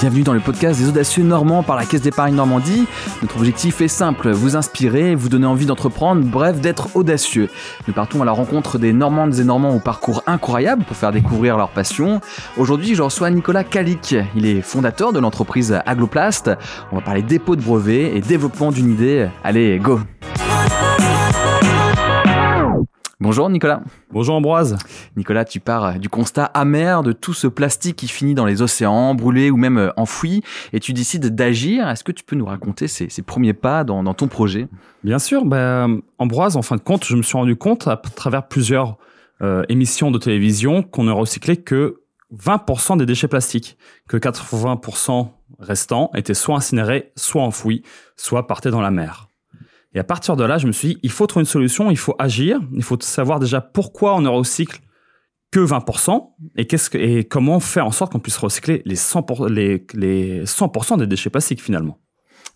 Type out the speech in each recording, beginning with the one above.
Bienvenue dans le podcast des audacieux normands par la Caisse d'épargne Normandie. Notre objectif est simple, vous inspirer, vous donner envie d'entreprendre, bref d'être audacieux. Nous partons à la rencontre des Normandes et Normands au parcours incroyable pour faire découvrir leur passion. Aujourd'hui, je reçois Nicolas Calic. Il est fondateur de l'entreprise Agloplast. On va parler dépôt de brevets et développement d'une idée. Allez, go Bonjour Nicolas. Bonjour Ambroise. Nicolas, tu pars du constat amer de tout ce plastique qui finit dans les océans, brûlé ou même euh, enfoui, et tu décides d'agir. Est-ce que tu peux nous raconter ces, premiers pas dans, ton projet? Bien sûr. Ben, Ambroise, en fin de compte, je me suis rendu compte à travers plusieurs euh, émissions de télévision qu'on ne recyclait que 20% des déchets plastiques, que 80% restants étaient soit incinérés, soit enfouis, soit partaient dans la mer. Et à partir de là, je me suis dit, il faut trouver une solution, il faut agir, il faut savoir déjà pourquoi on ne recycle que 20% et, et comment faire en sorte qu'on puisse recycler les 100%, les, les 100 des déchets plastiques finalement.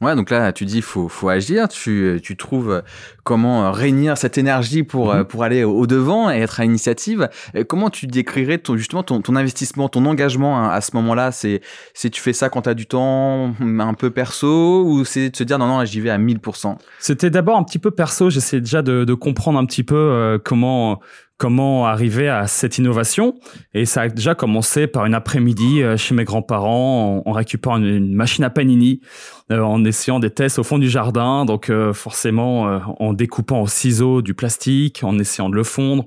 Ouais, donc là, tu dis, faut, faut agir. Tu, tu trouves comment réunir cette énergie pour, mhm. pour aller au devant et être à l'initiative. Comment tu décrirais ton, justement ton, ton investissement, ton engagement à ce moment-là? C'est, si tu fais ça quand tu as du temps un peu perso ou c'est de se dire non, non, j'y vais à 1000% C'était d'abord un petit peu perso. J'essayais déjà de, de comprendre un petit peu euh, comment comment arriver à cette innovation. Et ça a déjà commencé par une après-midi euh, chez mes grands-parents en, récupérant une, machine à panini, euh, en essayant des tests au fond du jardin, donc euh, forcément en découpant au ciseau du plastique, en essayant de le fondre.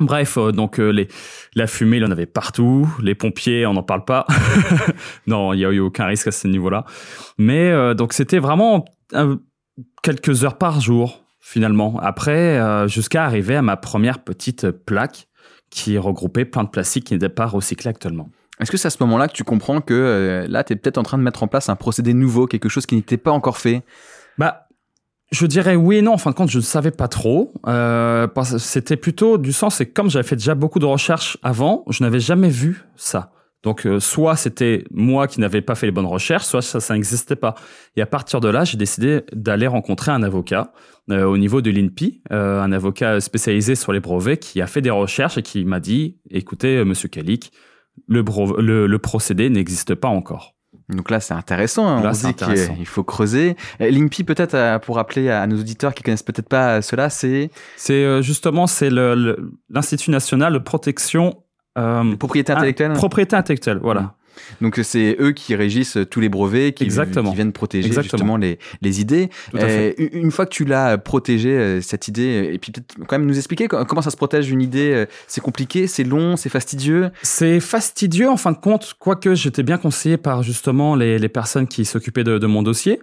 Bref, donc les, la fumée, il en avait partout. Les pompiers, on n'en parle pas. non, il n'y a eu aucun risque à ce niveau-là. Mais donc c'était vraiment quelques heures par jour finalement. Après, euh, jusqu'à arriver à ma première petite plaque qui regroupait plein de plastique qui n'était pas recyclé actuellement. Est-ce que c'est à ce moment-là que tu comprends que euh, là, tu es peut-être en train de mettre en place un procédé nouveau, quelque chose qui n'était pas encore fait? Bah, je dirais oui et non. En fin de compte, je ne savais pas trop. Euh, c'était plutôt du sens, c'est comme j'avais fait déjà beaucoup de recherches avant, je n'avais jamais vu ça. Donc, euh, soit c'était moi qui n'avais pas fait les bonnes recherches, soit ça, ça n'existait pas. Et à partir de là, j'ai décidé d'aller rencontrer un avocat euh, au niveau de l'INPI, euh, un avocat spécialisé sur les brevets qui a fait des recherches et qui m'a dit, écoutez, monsieur Kalik, le, le, procédé n'existe pas encore. Donc là, c'est intéressant. Hein. Là, on dit qu'il faut creuser. L'INPI, peut-être, pour rappeler à nos auditeurs qui connaissent peut-être pas cela, c'est C'est justement c'est l'Institut national de protection euh, propriété intellectuelle. propriété intellectuelle, voilà. Donc c'est eux qui régissent tous les brevets, qui, qui viennent protéger justement les, les idées. une fois que tu l'as protégé euh, cette idée, et puis peut-être quand même nous expliquer comment ça se protège une idée. Euh, c'est compliqué, c'est long, c'est fastidieux? C'est fastidieux en fin de compte, quoique j'étais bien conseillé par justement les, les personnes qui s'occupaient de, de, mon dossier.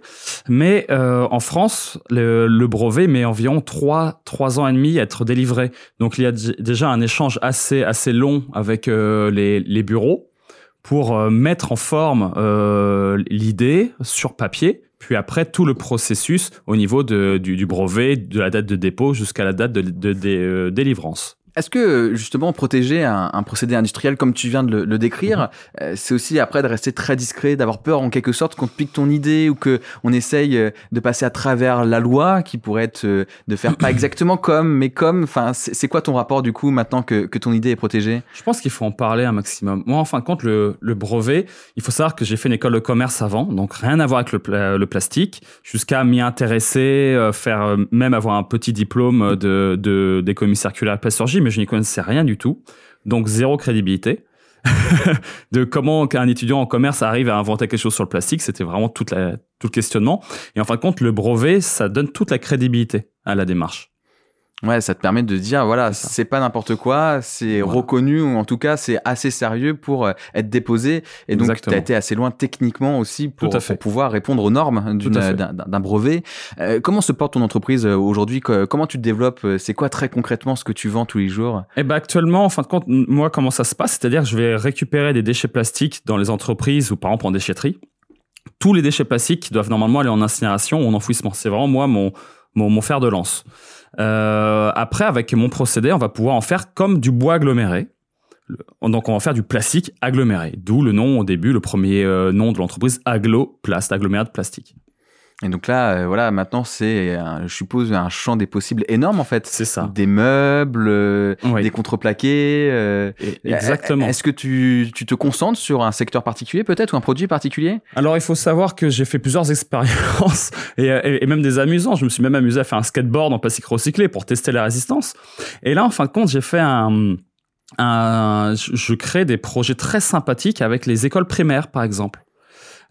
Mais euh, en France, le, le, brevet met environ 3, 3 ans et demi à être délivré. Donc il y a déjà un échange assez, assez long avec les, les bureaux pour euh, mettre en forme euh, l'idée sur papier, puis après tout le processus au niveau de, du, brevet, de la date de dépôt jusqu'à la date de euh, délivrance. Est-ce que justement protéger un, procédé industriel comme tu viens de le, décrire, mhm. euh, c'est aussi après de rester très discret, d'avoir peur en quelque sorte qu'on te pique ton idée ou que on essaye euh, de passer à travers la loi qui pourrait être euh, de faire pas exactement comme, mais comme. Enfin, c'est quoi ton rapport du coup maintenant que, que ton idée est protégée? Je pense qu'il faut en parler un maximum. Moi, en fin de compte, le, le brevet, il faut savoir que j'ai fait une école de commerce avant, donc rien à voir avec le, le plastique, jusqu'à m'y intéresser, faire même avoir un petit diplôme de d'économie circulaire plasturgie mais je n'y connaissais rien du tout. Donc zéro crédibilité. de comment un étudiant en commerce arrive à inventer quelque chose sur le plastique, c'était vraiment toute la, tout le questionnement. Et en fin de compte, le brevet, ça donne toute la crédibilité à la démarche. Ouais, ça te permet de dire voilà, c'est pas n'importe quoi, c'est reconnu ou en tout cas c'est assez sérieux pour euh, être déposé. Et donc tu as été assez loin techniquement aussi pour, pour pouvoir répondre aux normes d'un brevet. Euh, comment se porte ton entreprise euh, aujourd'hui? Comment tu te développes? C'est quoi très concrètement ce que tu vends tous les jours? Eh ben actuellement, en fin de compte, moi comment ça se passe? C'est-à-dire je vais récupérer des déchets plastiques dans les entreprises ou par exemple en déchetterie. Tous les déchets plastiques doivent normalement aller en incinération ou en enfouissement. C'est vraiment moi mon, mon, mon fer de lance. Euh, après, avec mon procédé, on va pouvoir en faire comme du bois aggloméré. Donc, on va faire du plastique aggloméré. D'où le nom au début, le premier euh, nom de l'entreprise, Agloplast, aggloméré de plastique. Et donc là, euh, voilà, maintenant c'est, je suppose, un champ des possibles énorme en fait. C'est ça. Des meubles, euh, des contreplaqués. Euh, exactement. Est-ce que tu, tu, te concentres sur un secteur particulier peut-être ou un produit particulier? Alors il faut savoir que j'ai fait plusieurs expériences et, et, même des amusants. Je me suis même amusé à faire un skateboard en plastique recyclé pour tester la résistance. Et là, en fin de compte, j'ai fait un, un, je crée des projets très sympathiques avec les écoles primaires, par exemple.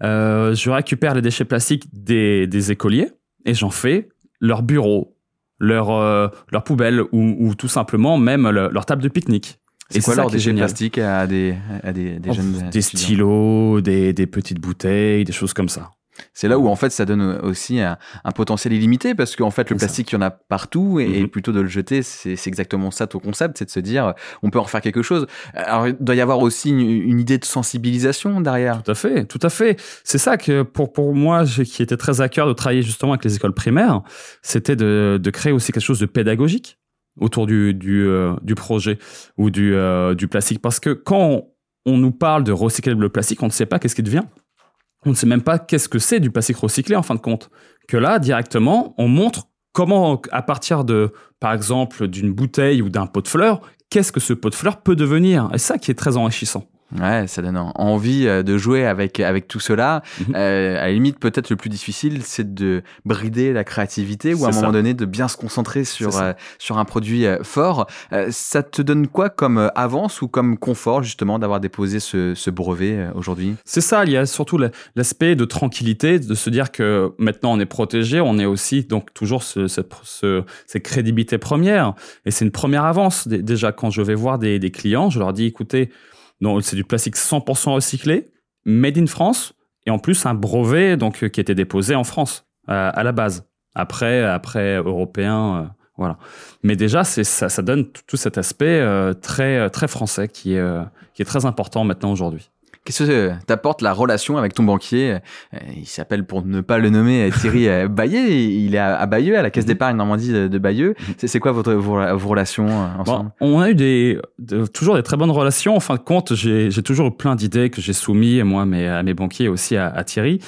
Euh, je récupère les déchets plastiques des, des écoliers et j'en fais leur bureau, leur, euh, leur poubelle ou, ou, tout simplement même leur table de pique-nique. C'est quoi leur déchets plastiques à des, à des, des oh, jeunes Des stylos, des, des petites bouteilles, des choses comme ça. C'est là où en fait ça donne aussi un, potentiel illimité parce qu'en fait le plastique il y en a partout et, mhm. plutôt de le jeter c'est exactement ça ton concept c'est de se dire on peut en faire quelque chose. Alors il doit y avoir aussi une, idée de sensibilisation derrière. Tout à fait, tout à fait. C'est ça que pour pour moi qui était très à cœur de travailler justement avec les écoles primaires, c'était de, de créer aussi quelque chose de pédagogique autour du du, euh, du projet ou du euh, du plastique parce que quand on nous parle de recycler le plastique, on ne sait pas qu'est-ce qui devient on ne sait même pas qu'est-ce que c'est du plastique recyclé en fin de compte. Que là, directement, on montre comment, à partir de, par exemple, d'une bouteille ou d'un pot de fleurs, qu'est-ce que ce pot de fleurs peut devenir. Et ça qui est très enrichissant. Ouais, ça donne envie euh, de jouer avec avec tout cela. Mhm. Euh, à la limite, peut-être le plus difficile, c'est de brider la créativité ou à un moment donné de bien se concentrer sur euh, sur un produit fort. ça te donne quoi comme avance ou comme confort justement d'avoir déposé ce, ce brevet aujourd'hui? C'est ça. Il y a surtout l'aspect de tranquillité, de se dire que maintenant on est protégé, on est aussi donc toujours ce, cette, ce, cette crédibilité première. Et c'est une première avance. Déjà, quand je vais voir des, des clients, je leur dis écoutez donc c'est du plastique 100% recyclé, made in France, et en plus un brevet donc euh, qui était déposé en France euh, à la base. Après, après européen, euh, voilà. Mais déjà, c'est ça, ça donne tout cet aspect très très français qui est qui est très important maintenant aujourd'hui. Qu'est-ce que t'apporte la relation avec ton banquier? Euh, Il s'appelle, pour ne pas le nommer, euh, Thierry euh, Bayeux. Il est à Bayeux, à la Caisse mhm. d'épargne Normandie de Bayeux. Mhm. C'est quoi votre, vos, relations ensemble? On a eu des, toujours des très bonnes relations. En fin de compte, j'ai toujours eu plein d'idées que j'ai soumis, moi, mais à mes banquiers aussi à, Thierry.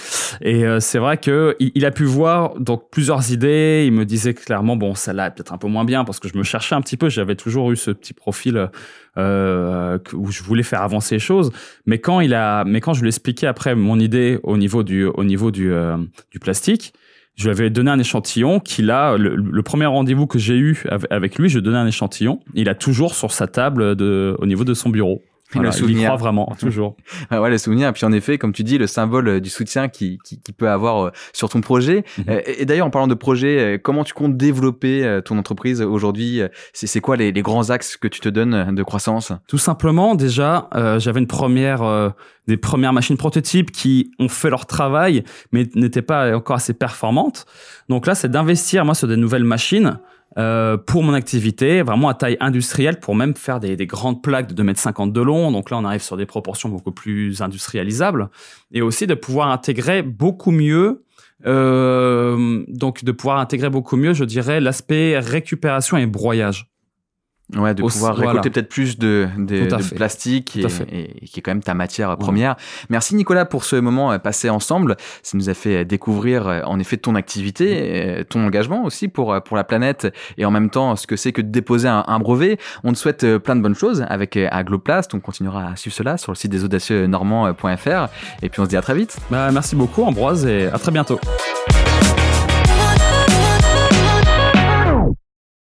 Et c'est vrai que il, a pu voir donc plusieurs idées. Il me disait clairement, bon, celle-là est peut-être un peu moins bien parce que je me cherchais un petit peu. J'avais toujours eu ce petit profil euh, où je voulais faire avancer les choses. Mais quand il a, mais quand je lui ai expliqué après mon idée au niveau du, au niveau du, euh, du plastique, je lui avais donné un échantillon qu'il a, le, premier rendez-vous que j'ai eu avec lui, je lui ai donné un échantillon. Il a toujours sur sa table de, au niveau de son bureau le souvenir. Il y croit vraiment, toujours. ouais, le souvenir. Et puis en effet, comme tu dis, le symbole euh, du soutien qui, qui, qui peut avoir euh, sur ton projet. Mhm. Euh, et, d'ailleurs, en parlant de projet, comment tu comptes développer ton entreprise aujourd'hui C'est quoi les, les, grands axes que tu te donnes de croissance? Tout simplement, déjà, j'avais une première, des premières machines prototypes qui ont fait leur travail, mais n'étaient pas encore assez performantes. Donc là, c'est d'investir moi sur des nouvelles machines euh, pour mon activité, vraiment à taille industrielle, pour même faire des, des grandes plaques de 2,50 m de long. Donc là, on arrive sur des proportions beaucoup plus industrialisables. Et aussi de pouvoir intégrer beaucoup mieux, euh, donc de pouvoir intégrer beaucoup mieux, je dirais, l'aspect récupération et broyage. Ouais, de pouvoir récolter peut-être plus de, de, de plastique et, et, qui est quand même ta matière première. Merci Nicolas pour ce moment euh, passé ensemble. Ça nous a fait découvrir euh, en effet ton activité, euh, ton engagement aussi pour pour la planète et en même temps ce que c'est que de déposer un, un, brevet. On te souhaite plein de bonnes choses avec Agloplast. On continuera à suivre cela sur le site des audacieux normands.fr et puis on se dit à très vite. Bah, merci beaucoup Ambroise et à très bientôt.